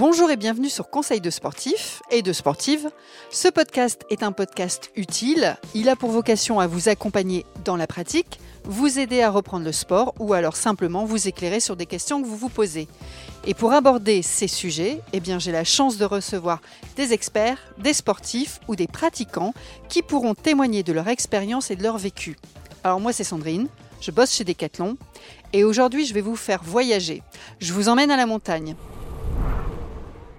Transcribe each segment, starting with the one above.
Bonjour et bienvenue sur Conseil de sportifs et de sportives. Ce podcast est un podcast utile. Il a pour vocation à vous accompagner dans la pratique, vous aider à reprendre le sport ou alors simplement vous éclairer sur des questions que vous vous posez. Et pour aborder ces sujets, eh j'ai la chance de recevoir des experts, des sportifs ou des pratiquants qui pourront témoigner de leur expérience et de leur vécu. Alors moi c'est Sandrine, je bosse chez Decathlon et aujourd'hui je vais vous faire voyager. Je vous emmène à la montagne.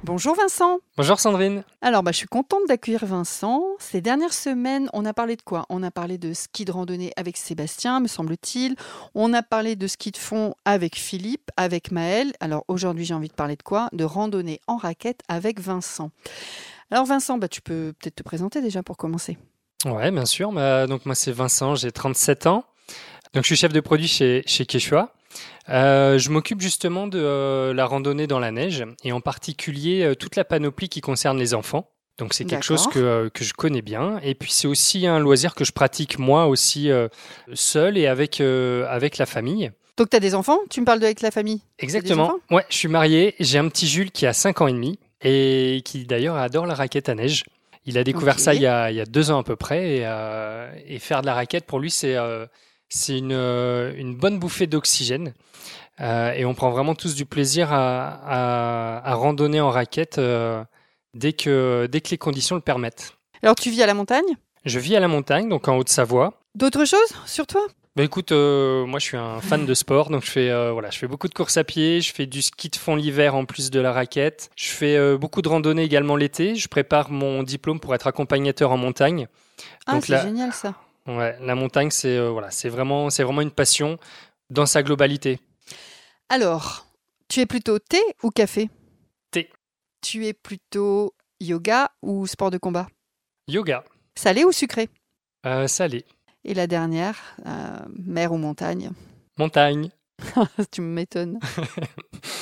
Bonjour Vincent. Bonjour Sandrine. Alors, bah, je suis contente d'accueillir Vincent. Ces dernières semaines, on a parlé de quoi? On a parlé de ski de randonnée avec Sébastien, me semble-t-il. On a parlé de ski de fond avec Philippe, avec Maël. Alors aujourd'hui, j'ai envie de parler de quoi? De randonnée en raquette avec Vincent. Alors Vincent, bah, tu peux peut-être te présenter déjà pour commencer. Ouais, bien sûr. Bah, donc moi, c'est Vincent, j'ai 37 ans. Donc je suis chef de produit chez, chez Quechua. Euh, je m'occupe justement de euh, la randonnée dans la neige et en particulier euh, toute la panoplie qui concerne les enfants. Donc c'est quelque chose que, que, je connais bien. Et puis c'est aussi un loisir que je pratique moi aussi seul et avec, avec la famille. Donc tu as des enfants? Tu me parles de avec la famille? Exactement. Ouais, je suis marié. J'ai un petit Jules qui a 5 ans et demi et qui d'ailleurs adore la raquette à neige. Il a découvert ça il y, a, il y, a, deux ans à peu près et, et faire de la raquette pour lui c'est c'est une, euh, une bonne bouffée d'oxygène. Euh, et on prend vraiment tous du plaisir à, à, à randonner en raquette euh, dès, que, dès que les conditions le permettent. Alors tu vis à la montagne? Je vis à la montagne, donc en Haute-Savoie. D'autres choses sur toi? Bah écoute, euh, moi je suis un fan de sport, donc je fais euh, voilà, je fais beaucoup de courses à pied, je fais du ski de fond l'hiver en plus de la raquette, je fais euh, beaucoup de randonnées également l'été, je prépare mon diplôme pour être accompagnateur en montagne. Ah c'est génial ça. Ouais, la montagne, c'est euh, voilà, c'est vraiment, c'est vraiment une passion dans sa globalité. Alors, tu es plutôt thé ou café? Thé. Tu es plutôt yoga ou sport de combat? Yoga. Salé ou sucré? Euh, Salé. Et la dernière, euh, mer ou montagne? Montagne. tu m'étonnes.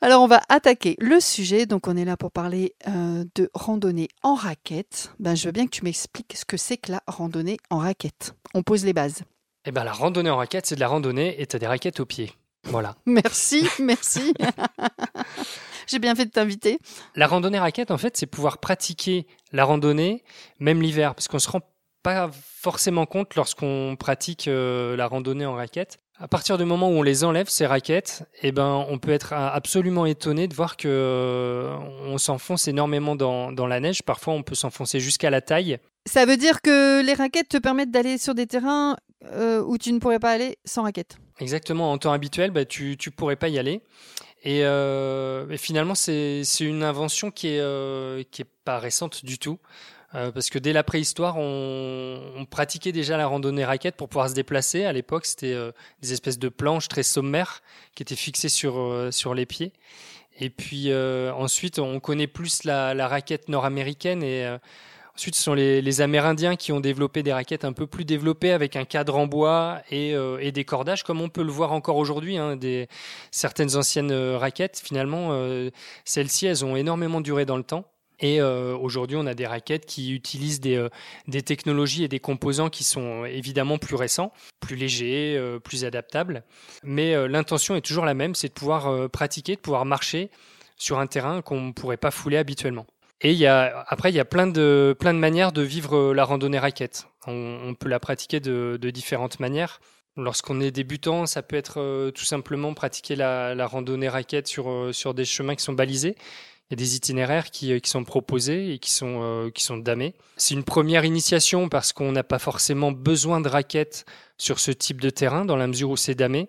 Alors on va attaquer le sujet, donc on est là pour parler euh, de randonnée en raquette. Ben, je veux bien que tu m'expliques ce que c'est que la randonnée en raquette. On pose les bases. Eh ben la randonnée en raquette, c'est de la randonnée et tu as des raquettes aux pieds. Voilà. Merci, merci. J'ai bien fait de t'inviter. La randonnée raquette, en fait, c'est pouvoir pratiquer la randonnée, même l'hiver, parce qu'on se rend pas forcément compte lorsqu'on pratique euh, la randonnée en raquette à partir du moment où on les enlève ces raquettes, eh ben on peut être absolument étonné de voir que euh, on s'enfonce énormément dans, dans, la neige. Parfois, on peut s'enfoncer jusqu'à la taille. Ça veut dire que les raquettes te permettent d'aller sur des terrains euh, où tu ne pourrais pas aller sans raquettes. Exactement. En temps habituel, bah, tu ne pourrais pas y aller. Et, euh, et finalement, c'est une invention qui est, euh, qui est pas récente du tout. Euh, parce que dès la préhistoire, on, on, pratiquait déjà la randonnée raquette pour pouvoir se déplacer. À l'époque, c'était euh, des espèces de planches très sommaires qui étaient fixées sur, euh, sur les pieds. Et puis ensuite, on connaît plus la, la raquette nord-américaine et Ensuite, ce sont les, les, Amérindiens qui ont développé des raquettes un peu plus développées avec un cadre en bois et, euh, et des cordages, comme on peut le voir encore aujourd'hui. Hein, des, certaines anciennes raquettes, finalement, euh, celles-ci, elles ont énormément duré dans le temps. Et euh, aujourd'hui, on a des raquettes qui utilisent des, euh, des, technologies et des composants qui sont évidemment plus récents, plus légers, euh, plus adaptables. Mais l'intention est toujours la même, c'est de pouvoir pratiquer, de pouvoir marcher sur un terrain qu'on ne pourrait pas fouler habituellement. Et après, il y a plein de, manières de vivre la randonnée raquette. On, peut la pratiquer de, différentes manières. Lorsqu'on est débutant, ça peut être tout simplement pratiquer la, randonnée raquette sur des chemins qui sont balisés il y a des itinéraires qui, euh, qui sont proposés et qui sont, euh, qui sont damés. C'est une première initiation parce qu'on n'a pas forcément besoin de raquettes sur ce type de terrain dans la mesure où c'est damé.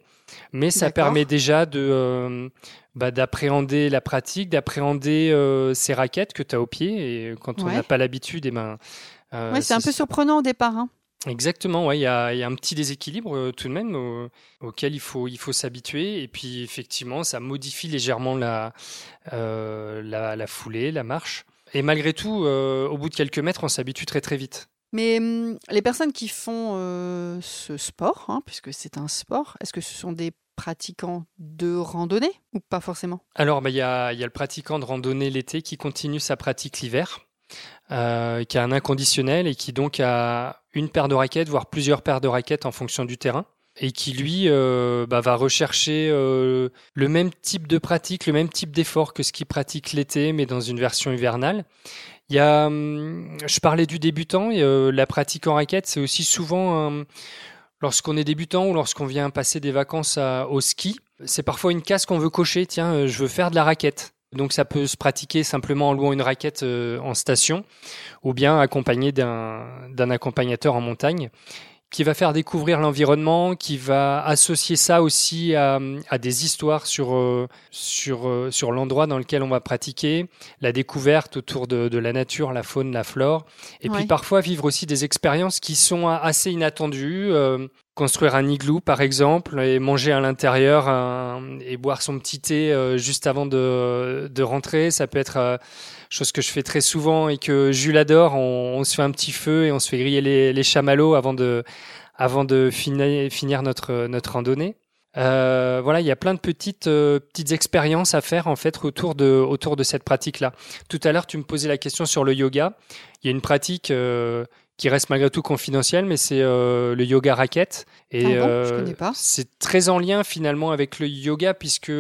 Mais ça permet déjà de euh, bah, d'appréhender la pratique, d'appréhender euh, ces raquettes que tu as au pied. Et quand on n'a pas l'habitude, et eh ben, euh, ouais, c'est un peu surprenant au départ. Hein. Exactement, ouais, il y a, y a, un petit déséquilibre euh, tout de même auquel il faut, il faut s'habituer. Et puis effectivement, ça modifie légèrement la, euh, la, la, foulée, la marche. Et malgré tout, euh, au bout de quelques mètres, on s'habitue très très vite. Mais hum, les personnes qui font ce sport, hein, puisque c'est un sport, est-ce que ce sont des pratiquants de randonnée ou pas forcément? Alors, bah, il y, a, y a le pratiquant de randonnée l'été qui continue sa pratique l'hiver. Euh, qui a un inconditionnel et qui donc a une paire de raquettes, voire plusieurs paires de raquettes en fonction du terrain. et qui lui euh, bah, va rechercher euh, le même type de pratique, le même type d'effort que ce qu'il pratique l'été, mais dans une version hivernale. Il y a, hum, je parlais du débutant, euh, la pratique en raquette, c'est aussi souvent lorsqu'on est débutant ou lorsqu'on vient passer des vacances au ski, c'est parfois une case qu'on veut cocher. Tiens, je veux faire de la raquette. Donc ça peut se pratiquer simplement en louant une raquette en station ou bien accompagné d'un accompagnateur en montagne qui va faire découvrir l'environnement, qui va associer ça aussi à, à des histoires sur, euh, sur, euh, sur l'endroit dans lequel on va pratiquer, la découverte autour de, de la nature, la faune, la flore, et puis parfois vivre aussi des expériences qui sont assez inattendues. Euh, construire un igloo par exemple et manger à l'intérieur et boire son petit thé juste avant de, de rentrer, ça peut être chose que je fais très souvent et que Jules adore. On, se fait un petit feu et on se fait griller les, chamallows avant de, avant de finir, finir notre, notre randonnée. Euh, voilà, il y a plein de petites euh, petites expériences à faire en fait autour de autour de cette pratique-là. Tout à l'heure, tu me posais la question sur le yoga. Il y a une pratique euh, qui reste malgré tout confidentielle, mais c'est le yoga raquette et ah c'est très en lien finalement avec le yoga puisque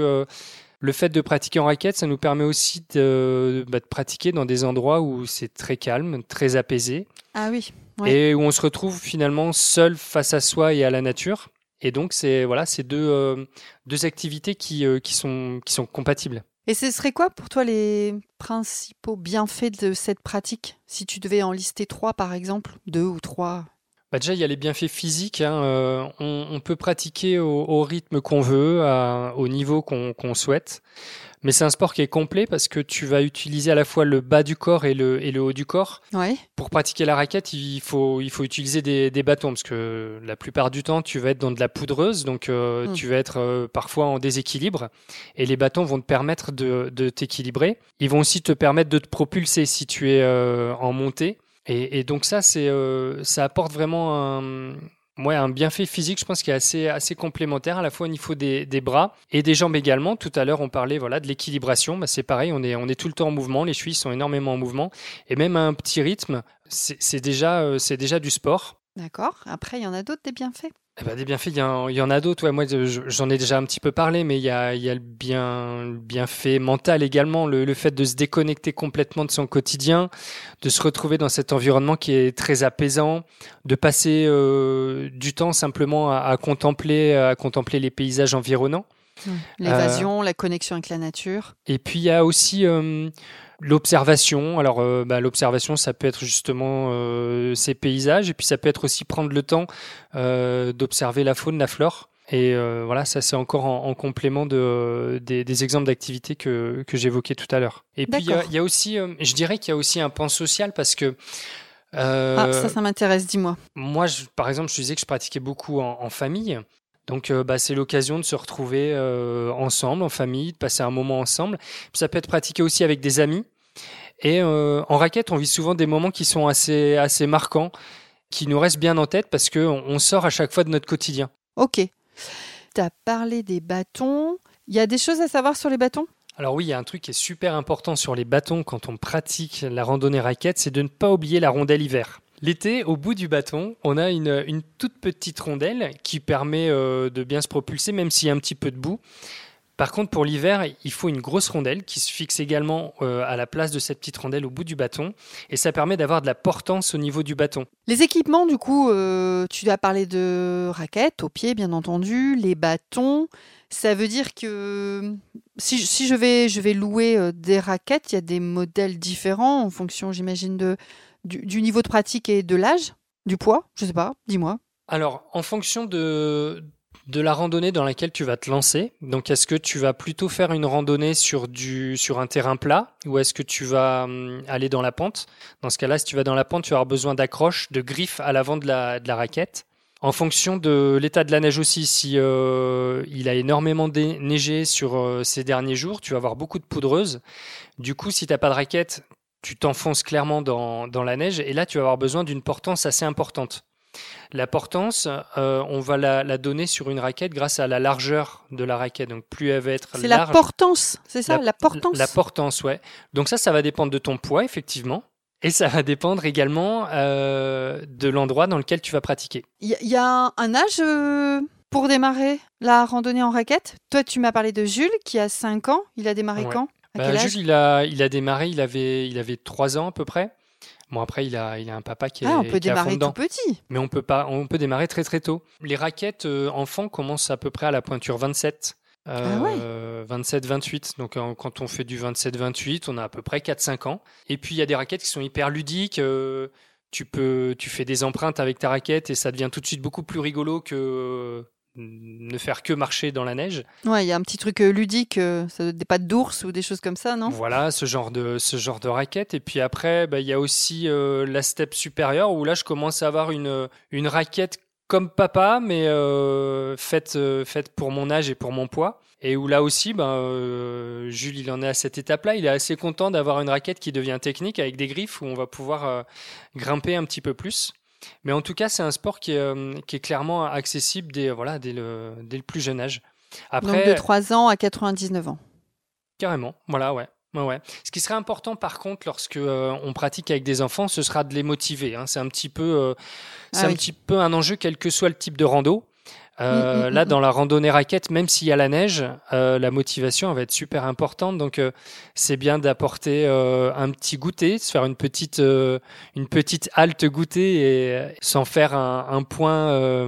le fait de pratiquer en raquette, ça nous permet aussi de, bah, de pratiquer dans des endroits où c'est très calme, très apaisé. Ah oui. Et où on se retrouve finalement seul face à soi et à la nature. Et donc, c'est voilà, deux, euh, deux activités qui, euh, qui, sont, qui sont compatibles. Et ce serait quoi pour toi les principaux bienfaits de cette pratique? Si tu devais en lister trois, par exemple, deux ou trois bah déjà, il y a les bienfaits physiques. Hein. Euh, on, on, peut pratiquer au, au rythme qu'on veut, à, au niveau qu'on souhaite. Mais c'est un sport qui est complet parce que tu vas utiliser à la fois le bas du corps et le, et le haut du corps. Ouais. Pour pratiquer la raquette, il faut, il faut utiliser des, des, bâtons parce que la plupart du temps, tu vas être dans de la poudreuse, donc euh, hmm. tu vas être euh, parfois en déséquilibre. Et les bâtons vont te permettre de, de t'équilibrer. Ils vont aussi te permettre de te propulser si tu es en montée. Et, donc ça, euh, ça apporte vraiment un, un bienfait physique, je pense, qui est assez, assez complémentaire, à la fois au niveau des, bras et des jambes également. Tout à l'heure, on parlait voilà, de l'équilibration. Bah, c'est pareil, on est, on est tout le temps en mouvement. Les chevilles sont énormément en mouvement. Et même à un petit rythme, c'est déjà, euh, c'est déjà du sport. D'accord. Après, il y en a d'autres des bienfaits? Eh ben, des bienfaits, il y, en, a d'autres. Ouais, moi, j'en ai déjà un petit peu parlé, mais il y a, il y a le, bien, bienfait mental également, le, fait de se déconnecter complètement de son quotidien, de se retrouver dans cet environnement qui est très apaisant, de passer euh, du temps simplement à, contempler, à contempler les paysages environnants. L'évasion, la connexion avec la nature. Et puis il y a aussi euh, L'observation, alors euh, bah, l'observation, ça peut être justement euh, ces paysages, et puis ça peut être aussi prendre le temps euh, d'observer la faune, la flore. Et voilà, ça c'est encore en, complément de, des, exemples d'activités que, que j'évoquais tout à l'heure. Et puis il y, a aussi, je dirais qu'il y a aussi un pan social parce que ah, ça, ça m'intéresse, dis-moi. Moi, je, par exemple, je disais que je pratiquais beaucoup en, famille. Donc, bah, c'est l'occasion de se retrouver ensemble, en famille, de passer un moment ensemble. ça peut être pratiqué aussi avec des amis. Et euh, en raquette, on vit souvent des moments qui sont assez, assez marquants, qui nous restent bien en tête parce qu'on on sort à chaque fois de notre quotidien. Ok. Tu as parlé des bâtons. Il y a des choses à savoir sur les bâtons? Alors oui, il y a un truc qui est super important sur les bâtons quand on pratique la randonnée raquette, c'est de ne pas oublier la rondelle hiver. L'été, au bout du bâton, on a une, toute petite rondelle qui permet euh, de bien se propulser, même s'il y a un petit peu de boue. Par contre, pour l'hiver, il faut une grosse rondelle qui se fixe également euh, à la place de cette petite rondelle au bout du bâton. Et ça permet d'avoir de la portance au niveau du bâton. Les équipements, du coup, euh, tu as parlé de raquettes, au pied, bien entendu, les bâtons. Ça veut dire que si, je, vais, louer euh, des raquettes, il y a des modèles différents en fonction, j'imagine, de, du, niveau de pratique et de l'âge, du poids, je sais pas, dis-moi. Alors, en fonction de, la randonnée dans laquelle tu vas te lancer. Donc, est-ce que tu vas plutôt faire une randonnée sur du sur un terrain plat ou est-ce que tu vas hum, aller dans la pente? Dans ce cas-là, si tu vas dans la pente, tu avoir besoin d'accroches, de griffes à l'avant de la, de la raquette. En fonction de l'état de la neige aussi, si euh, il a énormément neigé sur euh, ces derniers jours, tu vas avoir beaucoup de poudreuse. Du coup, si tu n'as pas de raquette, tu t'enfonces clairement dans, dans la neige et là, tu vas avoir besoin d'une portance assez importante. La portance, euh, on va la, donner sur une raquette grâce à la largeur de la raquette. Donc plus elle va être C'est la portance, c'est ça, la, portance? La portance, ouais. Donc ça, ça va dépendre de ton poids, effectivement. Et ça va dépendre également euh, de l'endroit dans lequel tu vas pratiquer. Il y, a un âge euh, Pour démarrer la randonnée en raquette, toi tu m'as parlé de Jules qui a 5 ans. Il a démarré Ouais. quand? À Bah, âge? Jules, il a, il a démarré, il avait, il avait 3 ans à peu près. Bon, après, il a, il a un papa qui est, Ah, on peut démarrer tout petit. Mais on peut pas, on peut démarrer très très tôt. Les raquettes euh, enfants commencent à peu près à la pointure 27. Ah ouais. 27-28. Donc euh, quand on fait du 27-28, on a à peu près 4-5 ans. Et puis il y a des raquettes qui sont hyper ludiques. euh, tu peux, tu fais des empreintes avec ta raquette et ça devient tout de suite beaucoup plus rigolo que euh, ne faire que marcher dans la neige. Ouais, il y a un petit truc euh, ludique, euh, ça- des pattes d'ours ou des choses comme ça, non? Voilà, ce genre de, ce genre de raquette. Et puis après, bah, il y a aussi euh, la step supérieure où là, je commence à avoir une, une raquette comme papa, mais euh, faite, euh, faite pour mon âge et pour mon poids. Et où là aussi, ben, euh, Jules, il en est à cette étape-là. Il est assez content d'avoir une raquette qui devient technique avec des griffes où on va pouvoir euh, grimper un petit peu plus. Mais en tout cas, c'est un sport qui est, qui est clairement accessible dès, voilà, dès, le, dès le plus jeune âge. Après, Donc de 3 ans à 99 ans. Carrément, voilà, ouais. Ouais. Ce qui serait important, par contre, lorsque euh, on pratique avec des enfants, ce sera de les motiver. hein. C'est un petit peu, euh, c'est Ah un oui. petit peu un enjeu, quel que soit le type de rando. Euh, Mm, mm, là, mm, dans la randonnée raquette, même s'il y a la neige, la motivation elle va être super importante. Donc, c'est bien d'apporter un petit goûter, de se faire une petite, une petite halte goûter et sans faire un, un point,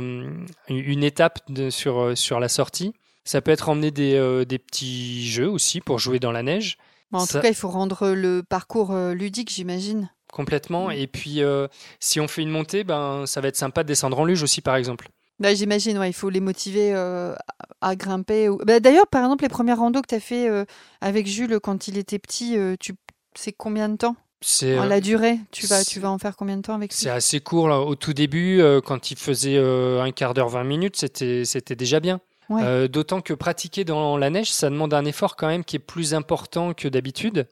une étape de- sur, sur la sortie. Ça peut être emmener des, des petits jeux aussi pour jouer dans la neige. Bon, en Ça- tout cas, il faut rendre le parcours euh, ludique, j'imagine. Complètement. Mm. Et puis, euh, si on fait une montée, ben, ça va être sympa de descendre en luge aussi, par exemple. Bah, j'imagine, ouais, il faut les motiver euh, à grimper. ou- Bah, D'ailleurs, par exemple, les premières randos que tu as fait euh, avec Jules quand il était petit, euh, tu... c'est combien de temps? C'est En euh, La durée, tu vas, tu vas en faire combien de temps avec lui? C'est assez court. là. Au tout début, euh, quand il faisait euh, un quart d'heure, 20 minutes, c'était déjà bien. Ouais. Euh, D'autant que pratiquer dans la neige, ça demande un effort quand même qui est plus important que d'habitude.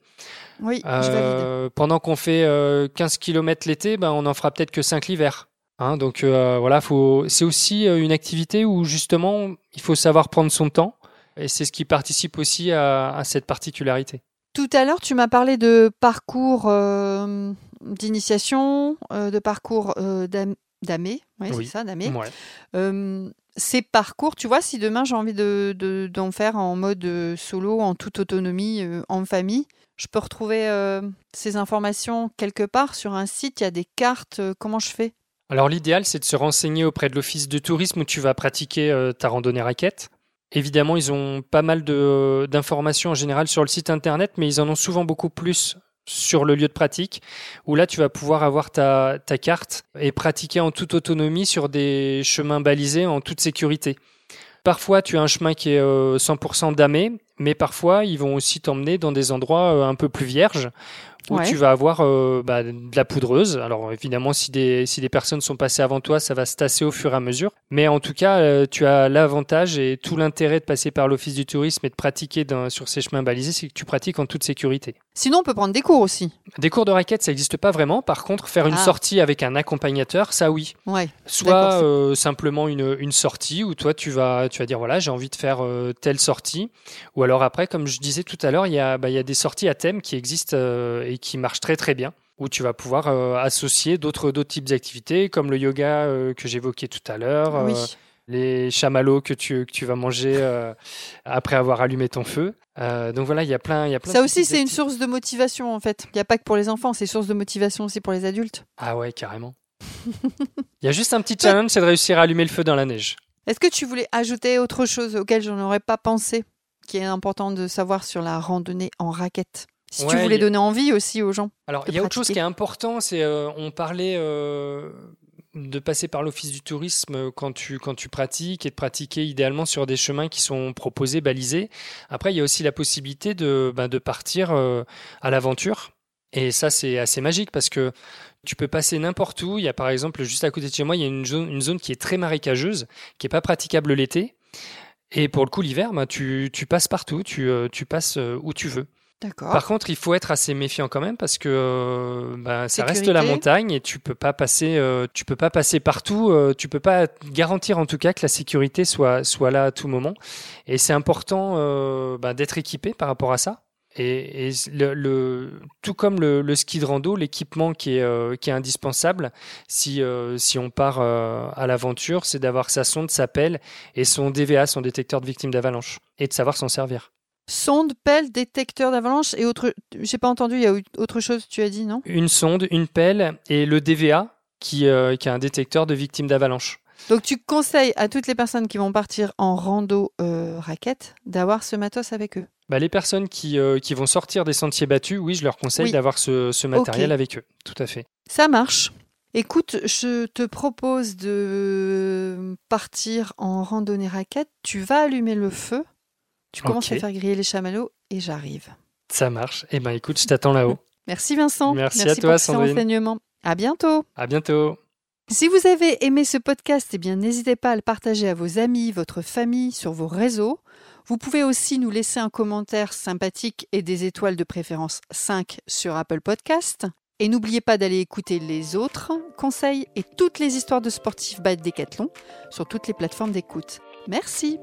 Oui, je. Euh, pendant qu'on fait euh, 15 km l'été, ben, on en fera peut-être que 5 l'hiver. Hein, donc euh, voilà, faut... c'est aussi euh, une activité où justement il faut savoir prendre son temps. Et c'est ce qui participe aussi à, à cette particularité. Tout à l'heure, tu m'as parlé de parcours euh, d'initiation, euh, de parcours euh, d'amé. Ouais, Oui. c'est ça, d'amé. Ouais. Euh, ces parcours, tu vois, si demain j'ai envie de, de- d'en faire en mode euh, solo, en toute autonomie, euh, en famille, je peux retrouver euh, ces informations quelque part sur un site, il y a des cartes, comment je fais? Alors l'idéal, c'est de se renseigner auprès de l'office de tourisme où tu vas pratiquer ta randonnée raquette. Évidemment, ils ont pas mal de- d'informations en général sur le site internet, mais ils en ont souvent beaucoup plus sur le lieu de pratique, où là, tu vas pouvoir avoir ta, carte et pratiquer en toute autonomie sur des chemins balisés en toute sécurité. Parfois, tu as un chemin qui est euh, 100% damé, mais parfois, ils vont aussi t'emmener dans des endroits euh, un peu plus vierges, où Ouais. tu vas avoir euh, bah, de la poudreuse. Alors évidemment, si des, si des personnes sont passées avant toi, ça va se tasser au fur et à mesure. Mais en tout cas, euh, tu as l'avantage et tout l'intérêt de passer par l'office du tourisme et de pratiquer dans- sur ces chemins balisés, c'est que tu pratiques en toute sécurité. Sinon, on peut prendre des cours aussi. Des cours de raquette, ça n'existe pas vraiment. Par contre, faire une Ah. sortie avec un accompagnateur, ça oui. Ouais. Soit euh, simplement une, une sortie où toi tu vas, tu vas dire voilà j'ai envie de faire telle sortie. Ou alors après, comme je disais tout à l'heure, il y, a, bah, il y a des sorties à thème qui existent euh, et qui marchent très très bien. Où tu vas pouvoir euh, associer d'autres types d'activités comme le yoga euh, que j'évoquais tout à l'heure, euh, Oui. les chamallows que tu, que tu vas manger après avoir allumé ton feu. Donc voilà, il y a plein, il y a plein. Ça aussi, c'est une source de motivation en fait. Il n'y a pas que pour les enfants, c'est source de motivation aussi pour les adultes. Ah ouais, carrément. Il y a juste un petit challenge, c'est de réussir à allumer le feu dans la neige. Est-ce que tu voulais ajouter autre chose auquel je n'aurais pas pensé, qui est important de savoir sur la randonnée en raquette Si tu voulais a- donner envie aussi aux gens. Alors, il y a autre chose qui est important, c'est euh, on parlait euh, de passer par l'office du tourisme quand tu quand tu pratiques et de pratiquer idéalement sur des chemins qui sont proposés, balisés. Après, il y a aussi la possibilité de ben, de partir euh, à l'aventure. Et ça, c'est assez magique parce que tu peux passer n'importe où. Il y a par exemple juste à côté de chez moi, il y a une zone, une zone qui est très marécageuse, qui est pas praticable l'été. Et pour le coup, l'hiver, ben, tu, tu passes partout, tu, euh, tu passes euh, où tu veux. D'accord. Par contre, il faut être assez méfiant quand même parce que euh, bah, ça reste la montagne et tu peux pas passer, euh, tu peux pas passer partout. euh, tu peux pas garantir en tout cas que la sécurité soit soit là à tout moment. Et c'est important bah, d'être équipé par rapport à ça. Et, le, tout comme le, ski de rando, l'équipement qui est, euh, qui est indispensable si, euh, si on part euh, à l'aventure, c'est d'avoir sa sonde, sa pelle et son DVA, son détecteur de victimes d'avalanche, et de savoir s'en servir. Sonde, pelle, détecteur d'avalanche et autre. J'ai pas entendu, il y a autre chose, tu as dit, non? Une sonde, une pelle et le DVA qui, qui est un détecteur de victimes d'avalanche. Donc tu conseilles à toutes les personnes qui vont partir en rando raquette d'avoir ce matos avec eux? Bah, les personnes qui, euh, qui, vont sortir des sentiers battus, oui, je leur conseille d'avoir ce, ce, matériel avec eux. Tout à fait. Ça marche. Écoute, je te propose de partir en randonnée raquette. Tu vas allumer le feu. Tu commences à faire griller les chamallows et j'arrive. Ça marche. Eh ben, écoute, je t'attends là-haut. Merci Vincent. Merci, à toi, pour Sandrine. renseignements. À bientôt. À bientôt. Si vous avez aimé ce podcast, eh bien, n'hésitez pas à le partager à vos amis, votre famille, sur vos réseaux. Vous pouvez aussi nous laisser un commentaire sympathique et des étoiles de préférence 5 sur Apple Podcast. Et n'oubliez pas d'aller écouter les autres conseils et toutes les histoires de sportifs by Decathlon sur toutes les plateformes d'écoute. Merci.